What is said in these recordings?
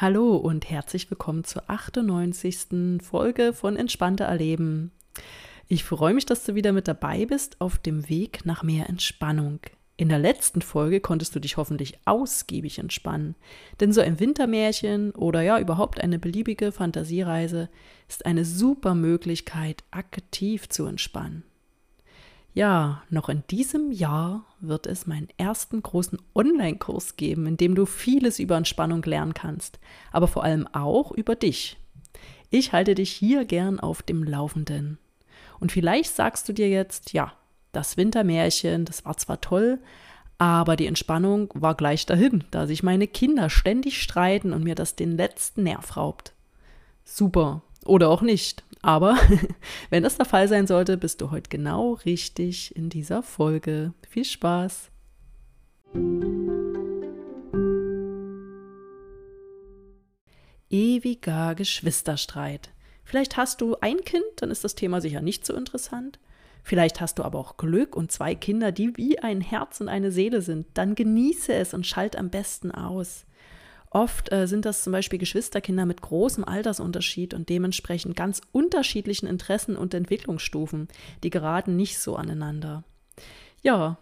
Hallo und herzlich willkommen zur 98. Folge von Entspannte Erleben. Ich freue mich, dass du wieder mit dabei bist auf dem Weg nach mehr Entspannung. In der letzten Folge konntest du dich hoffentlich ausgiebig entspannen, denn so ein Wintermärchen oder ja überhaupt eine beliebige Fantasiereise ist eine super Möglichkeit, aktiv zu entspannen. Ja, noch in diesem Jahr wird es meinen ersten großen Online-Kurs geben, in dem du vieles über Entspannung lernen kannst, aber vor allem auch über dich. Ich halte dich hier gern auf dem Laufenden. Und vielleicht sagst du dir jetzt, ja, das Wintermärchen, das war zwar toll, aber die Entspannung war gleich dahin, da sich meine Kinder ständig streiten und mir das den letzten Nerv raubt. Super. Oder auch nicht. Aber wenn das der Fall sein sollte, bist du heute genau richtig in dieser Folge. Viel Spaß! Ewiger Geschwisterstreit. Vielleicht hast du ein Kind, dann ist das Thema sicher nicht so interessant. Vielleicht hast du aber auch Glück und zwei Kinder, die wie ein Herz und eine Seele sind. Dann genieße es und schalt am besten aus. Oft äh, sind das zum Beispiel Geschwisterkinder mit großem Altersunterschied und dementsprechend ganz unterschiedlichen Interessen und Entwicklungsstufen. Die geraten nicht so aneinander. Ja,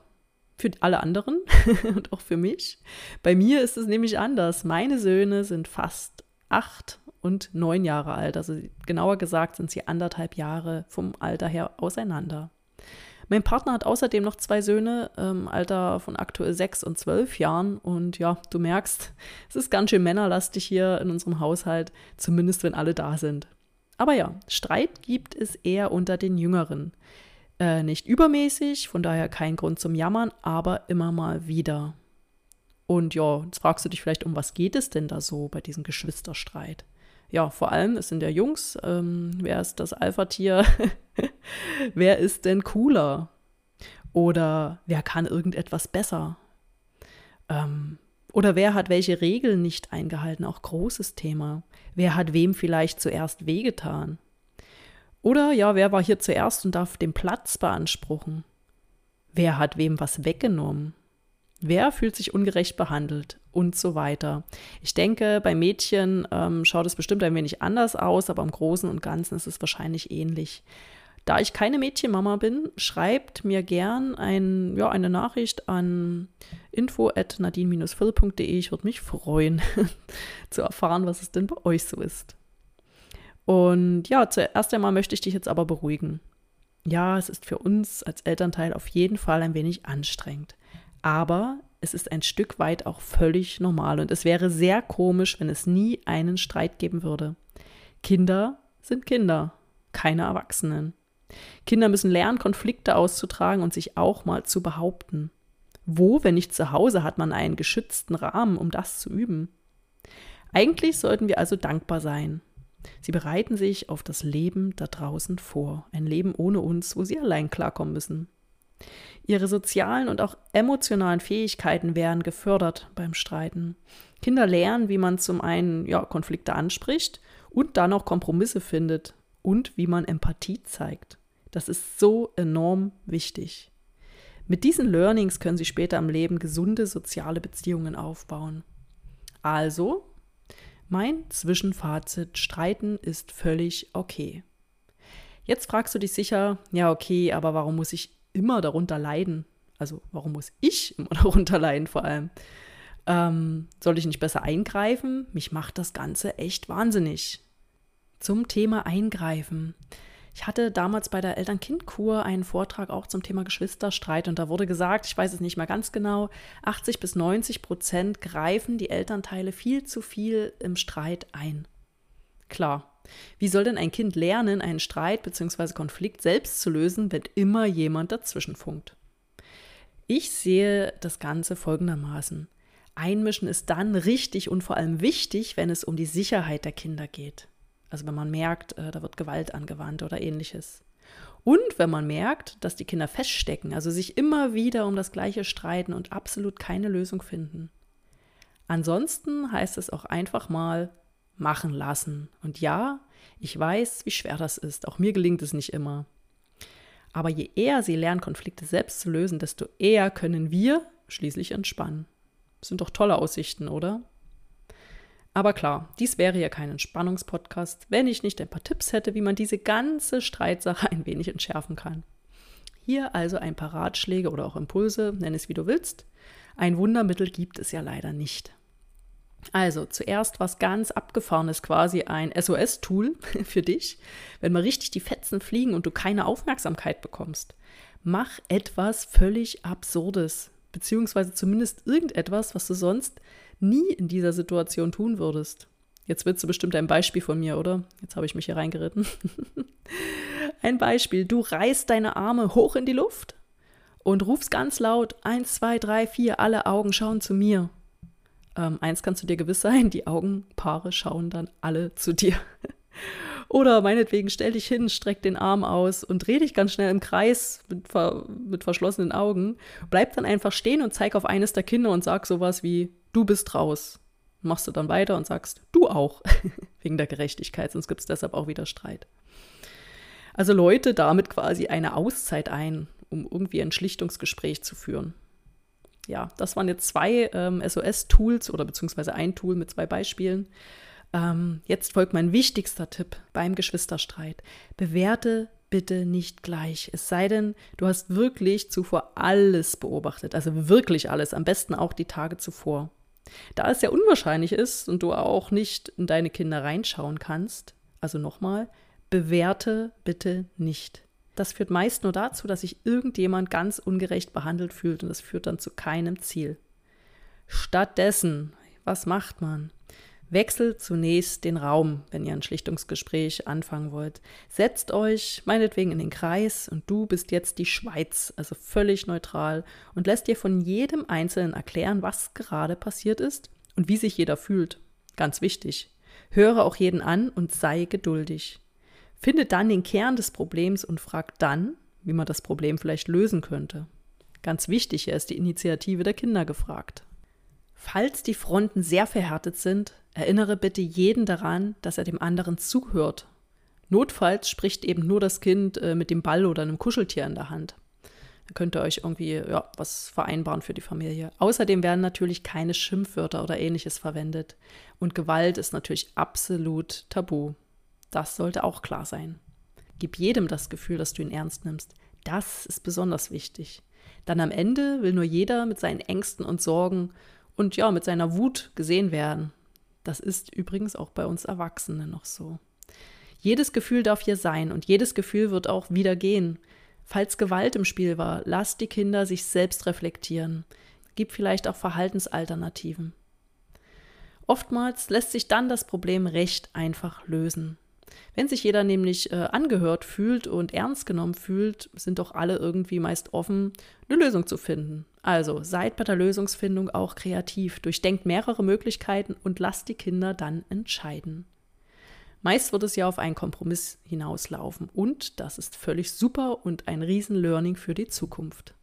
für alle anderen und auch für mich. Bei mir ist es nämlich anders. Meine Söhne sind fast acht und neun Jahre alt. Also genauer gesagt sind sie anderthalb Jahre vom Alter her auseinander. Mein Partner hat außerdem noch zwei Söhne, ähm, Alter von aktuell sechs und zwölf Jahren. Und ja, du merkst, es ist ganz schön männerlastig hier in unserem Haushalt, zumindest wenn alle da sind. Aber ja, Streit gibt es eher unter den Jüngeren. Äh, nicht übermäßig, von daher kein Grund zum Jammern, aber immer mal wieder. Und ja, jetzt fragst du dich vielleicht, um was geht es denn da so bei diesem Geschwisterstreit? Ja, vor allem, es sind ja Jungs. Ähm, wer ist das Alpha-Tier? wer ist denn cooler? Oder wer kann irgendetwas besser? Ähm, oder wer hat welche Regeln nicht eingehalten? Auch großes Thema. Wer hat wem vielleicht zuerst wehgetan? Oder ja, wer war hier zuerst und darf den Platz beanspruchen? Wer hat wem was weggenommen? Wer fühlt sich ungerecht behandelt und so weiter. Ich denke, bei Mädchen ähm, schaut es bestimmt ein wenig anders aus, aber im Großen und Ganzen ist es wahrscheinlich ähnlich. Da ich keine Mädchenmama bin, schreibt mir gern ein, ja, eine Nachricht an info.nadine-phil.de. Ich würde mich freuen, zu erfahren, was es denn bei euch so ist. Und ja, zuerst einmal möchte ich dich jetzt aber beruhigen. Ja, es ist für uns als Elternteil auf jeden Fall ein wenig anstrengend. Aber es ist ein Stück weit auch völlig normal und es wäre sehr komisch, wenn es nie einen Streit geben würde. Kinder sind Kinder, keine Erwachsenen. Kinder müssen lernen, Konflikte auszutragen und sich auch mal zu behaupten. Wo, wenn nicht zu Hause, hat man einen geschützten Rahmen, um das zu üben? Eigentlich sollten wir also dankbar sein. Sie bereiten sich auf das Leben da draußen vor, ein Leben ohne uns, wo sie allein klarkommen müssen. Ihre sozialen und auch emotionalen Fähigkeiten werden gefördert beim Streiten. Kinder lernen, wie man zum einen ja, Konflikte anspricht und dann auch Kompromisse findet und wie man Empathie zeigt. Das ist so enorm wichtig. Mit diesen Learnings können Sie später im Leben gesunde soziale Beziehungen aufbauen. Also, mein Zwischenfazit, Streiten ist völlig okay. Jetzt fragst du dich sicher, ja okay, aber warum muss ich immer darunter leiden. Also warum muss ich immer darunter leiden vor allem? Ähm, soll ich nicht besser eingreifen? Mich macht das Ganze echt wahnsinnig. Zum Thema Eingreifen. Ich hatte damals bei der Eltern-Kind-Kur einen Vortrag auch zum Thema Geschwisterstreit und da wurde gesagt, ich weiß es nicht mehr ganz genau, 80 bis 90 Prozent greifen die Elternteile viel zu viel im Streit ein. Klar, wie soll denn ein Kind lernen, einen Streit bzw. Konflikt selbst zu lösen, wenn immer jemand dazwischen funkt? Ich sehe das Ganze folgendermaßen. Einmischen ist dann richtig und vor allem wichtig, wenn es um die Sicherheit der Kinder geht. Also wenn man merkt, äh, da wird Gewalt angewandt oder ähnliches. Und wenn man merkt, dass die Kinder feststecken, also sich immer wieder um das Gleiche streiten und absolut keine Lösung finden. Ansonsten heißt es auch einfach mal machen lassen. Und ja, ich weiß, wie schwer das ist. Auch mir gelingt es nicht immer. Aber je eher sie lernen, Konflikte selbst zu lösen, desto eher können wir schließlich entspannen. Das sind doch tolle Aussichten, oder? Aber klar, dies wäre ja kein Entspannungspodcast, wenn ich nicht ein paar Tipps hätte, wie man diese ganze Streitsache ein wenig entschärfen kann. Hier also ein paar Ratschläge oder auch Impulse, nenn es wie du willst. Ein Wundermittel gibt es ja leider nicht. Also zuerst was ganz abgefahrenes, quasi ein SOS-Tool für dich, wenn mal richtig die Fetzen fliegen und du keine Aufmerksamkeit bekommst. Mach etwas völlig Absurdes, beziehungsweise zumindest irgendetwas, was du sonst nie in dieser Situation tun würdest. Jetzt willst du bestimmt ein Beispiel von mir, oder? Jetzt habe ich mich hier reingeritten. ein Beispiel. Du reißt deine Arme hoch in die Luft und rufst ganz laut: Eins, zwei, drei, vier, alle Augen schauen zu mir. Ähm, eins kannst du dir gewiss sein: die Augenpaare schauen dann alle zu dir. Oder meinetwegen stell dich hin, streck den Arm aus und dreh dich ganz schnell im Kreis mit, ver mit verschlossenen Augen. Bleib dann einfach stehen und zeig auf eines der Kinder und sag sowas wie, du bist raus. Machst du dann weiter und sagst, du auch, wegen der Gerechtigkeit, sonst gibt es deshalb auch wieder Streit. Also Leute damit quasi eine Auszeit ein, um irgendwie ein Schlichtungsgespräch zu führen. Ja, das waren jetzt zwei ähm, SOS-Tools oder beziehungsweise ein Tool mit zwei Beispielen. Ähm, jetzt folgt mein wichtigster Tipp beim Geschwisterstreit. Bewerte bitte nicht gleich. Es sei denn, du hast wirklich zuvor alles beobachtet, also wirklich alles, am besten auch die Tage zuvor. Da es ja unwahrscheinlich ist und du auch nicht in deine Kinder reinschauen kannst, also nochmal, bewerte bitte nicht. Das führt meist nur dazu, dass sich irgendjemand ganz ungerecht behandelt fühlt und das führt dann zu keinem Ziel. Stattdessen, was macht man? Wechselt zunächst den Raum, wenn ihr ein Schlichtungsgespräch anfangen wollt. Setzt euch meinetwegen in den Kreis und du bist jetzt die Schweiz, also völlig neutral und lässt dir von jedem Einzelnen erklären, was gerade passiert ist und wie sich jeder fühlt. Ganz wichtig. Höre auch jeden an und sei geduldig. Finde dann den Kern des Problems und frag dann, wie man das Problem vielleicht lösen könnte. Ganz wichtig, hier ist die Initiative der Kinder gefragt. Falls die Fronten sehr verhärtet sind, erinnere bitte jeden daran, dass er dem anderen zuhört. Notfalls spricht eben nur das Kind äh, mit dem Ball oder einem Kuscheltier in der Hand. Da könnt ihr euch irgendwie ja, was vereinbaren für die Familie. Außerdem werden natürlich keine Schimpfwörter oder ähnliches verwendet. Und Gewalt ist natürlich absolut tabu. Das sollte auch klar sein. Gib jedem das Gefühl, dass du ihn ernst nimmst. Das ist besonders wichtig. Dann am Ende will nur jeder mit seinen Ängsten und Sorgen und ja, mit seiner Wut gesehen werden. Das ist übrigens auch bei uns Erwachsenen noch so. Jedes Gefühl darf hier sein und jedes Gefühl wird auch wieder gehen. Falls Gewalt im Spiel war, lasst die Kinder sich selbst reflektieren. Gib vielleicht auch Verhaltensalternativen. Oftmals lässt sich dann das Problem recht einfach lösen. Wenn sich jeder nämlich äh, angehört fühlt und ernst genommen fühlt, sind doch alle irgendwie meist offen, eine Lösung zu finden. Also seid bei der Lösungsfindung auch kreativ, durchdenkt mehrere Möglichkeiten und lasst die Kinder dann entscheiden. Meist wird es ja auf einen Kompromiss hinauslaufen und das ist völlig super und ein Riesen-Learning für die Zukunft.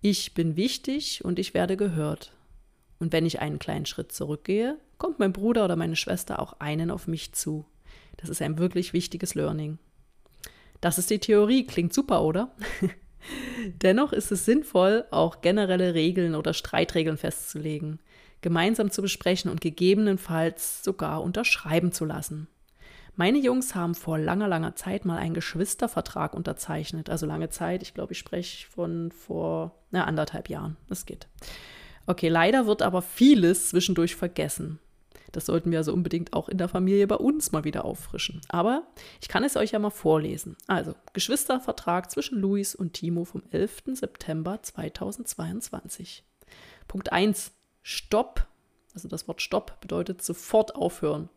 Ich bin wichtig und ich werde gehört. Und wenn ich einen kleinen Schritt zurückgehe, kommt mein Bruder oder meine Schwester auch einen auf mich zu. Das ist ein wirklich wichtiges Learning. Das ist die Theorie, klingt super, oder? Dennoch ist es sinnvoll, auch generelle Regeln oder Streitregeln festzulegen, gemeinsam zu besprechen und gegebenenfalls sogar unterschreiben zu lassen. Meine Jungs haben vor langer, langer Zeit mal einen Geschwistervertrag unterzeichnet. Also lange Zeit, ich glaube, ich spreche von vor na, anderthalb Jahren. Es geht. Okay, leider wird aber vieles zwischendurch vergessen. Das sollten wir also unbedingt auch in der Familie bei uns mal wieder auffrischen. Aber ich kann es euch ja mal vorlesen. Also, Geschwistervertrag zwischen Luis und Timo vom 11. September 2022. Punkt 1. Stopp. Also das Wort Stopp bedeutet sofort aufhören.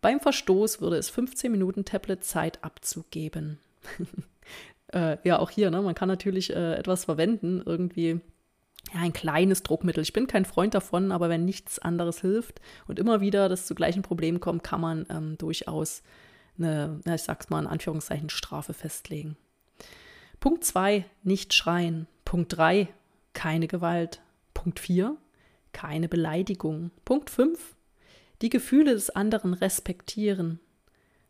Beim Verstoß würde es 15 Minuten Tablet-Zeit abzugeben. äh, ja, auch hier, ne? man kann natürlich äh, etwas verwenden, irgendwie ja, ein kleines Druckmittel. Ich bin kein Freund davon, aber wenn nichts anderes hilft und immer wieder das zu gleichen Problemen kommt, kann man ähm, durchaus eine, ich sag's mal in Anführungszeichen, Strafe festlegen. Punkt 2, nicht schreien. Punkt 3, keine Gewalt. Punkt 4, keine Beleidigung. Punkt 5, die Gefühle des anderen respektieren.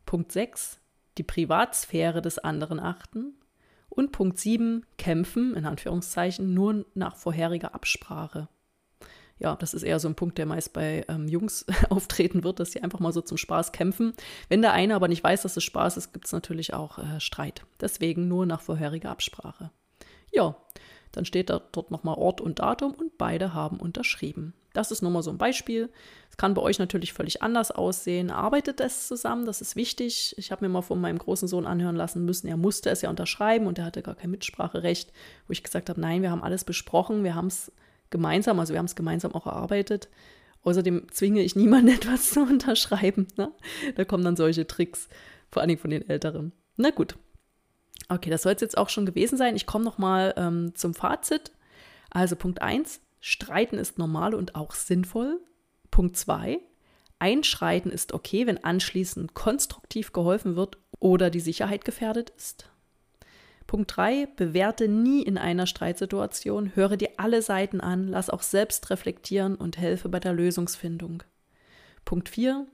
Punkt 6, die Privatsphäre des anderen achten. Und Punkt 7, kämpfen, in Anführungszeichen, nur nach vorheriger Absprache. Ja, das ist eher so ein Punkt, der meist bei ähm, Jungs auftreten wird, dass sie einfach mal so zum Spaß kämpfen. Wenn der eine aber nicht weiß, dass es Spaß ist, gibt es natürlich auch äh, Streit. Deswegen nur nach vorheriger Absprache. Ja, dann steht da dort nochmal Ort und Datum und beide haben unterschrieben. Das ist nur mal so ein Beispiel. Es kann bei euch natürlich völlig anders aussehen. Arbeitet es zusammen, das ist wichtig. Ich habe mir mal von meinem großen Sohn anhören lassen müssen, er musste es ja unterschreiben und er hatte gar kein Mitspracherecht, wo ich gesagt habe, nein, wir haben alles besprochen, wir haben es gemeinsam, also wir haben es gemeinsam auch erarbeitet. Außerdem zwinge ich niemanden etwas zu unterschreiben. Ne? Da kommen dann solche Tricks, vor allen Dingen von den Älteren. Na gut. Okay, das soll es jetzt auch schon gewesen sein. Ich komme nochmal ähm, zum Fazit. Also Punkt 1, Streiten ist normal und auch sinnvoll. Punkt 2, Einschreiten ist okay, wenn anschließend konstruktiv geholfen wird oder die Sicherheit gefährdet ist. Punkt 3, bewerte nie in einer Streitsituation, höre dir alle Seiten an, lass auch selbst reflektieren und helfe bei der Lösungsfindung. Punkt 4,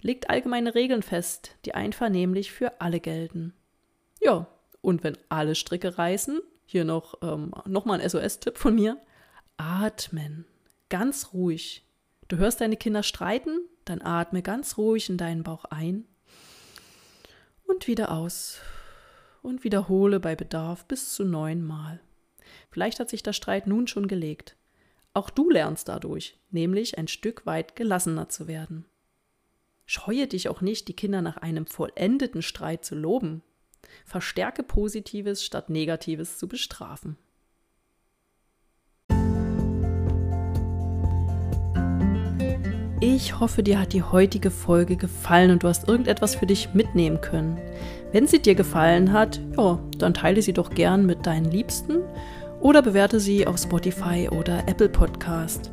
legt allgemeine Regeln fest, die einvernehmlich für alle gelten. Ja, und wenn alle Stricke reißen, hier noch, ähm, noch mal ein SOS-Tipp von mir, atmen, ganz ruhig. Du hörst deine Kinder streiten, dann atme ganz ruhig in deinen Bauch ein und wieder aus und wiederhole bei Bedarf bis zu neunmal. Vielleicht hat sich der Streit nun schon gelegt. Auch du lernst dadurch, nämlich ein Stück weit gelassener zu werden. Scheue dich auch nicht, die Kinder nach einem vollendeten Streit zu loben. Verstärke Positives statt Negatives zu bestrafen. Ich hoffe, dir hat die heutige Folge gefallen und du hast irgendetwas für dich mitnehmen können. Wenn sie dir gefallen hat, ja, dann teile sie doch gern mit deinen Liebsten oder bewerte sie auf Spotify oder Apple Podcast.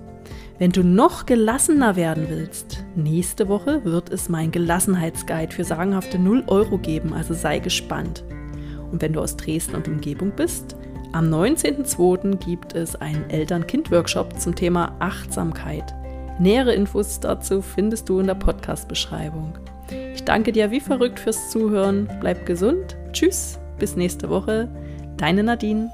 Wenn du noch gelassener werden willst, nächste Woche wird es mein Gelassenheitsguide für sagenhafte 0 Euro geben, also sei gespannt. Und wenn du aus Dresden und Umgebung bist, am 19.02. gibt es einen Eltern-Kind-Workshop zum Thema Achtsamkeit. Nähere Infos dazu findest du in der Podcast-Beschreibung. Ich danke dir wie verrückt fürs Zuhören. Bleib gesund. Tschüss. Bis nächste Woche. Deine Nadine.